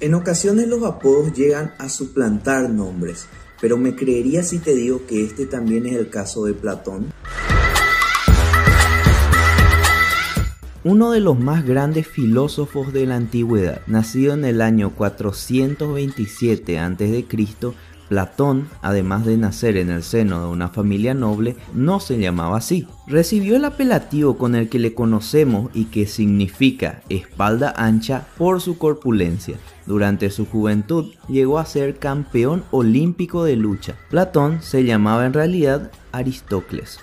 En ocasiones los apodos llegan a suplantar nombres, pero me creería si te digo que este también es el caso de Platón. Uno de los más grandes filósofos de la antigüedad, nacido en el año 427 a.C., Platón, además de nacer en el seno de una familia noble, no se llamaba así. Recibió el apelativo con el que le conocemos y que significa espalda ancha por su corpulencia. Durante su juventud llegó a ser campeón olímpico de lucha. Platón se llamaba en realidad Aristócles.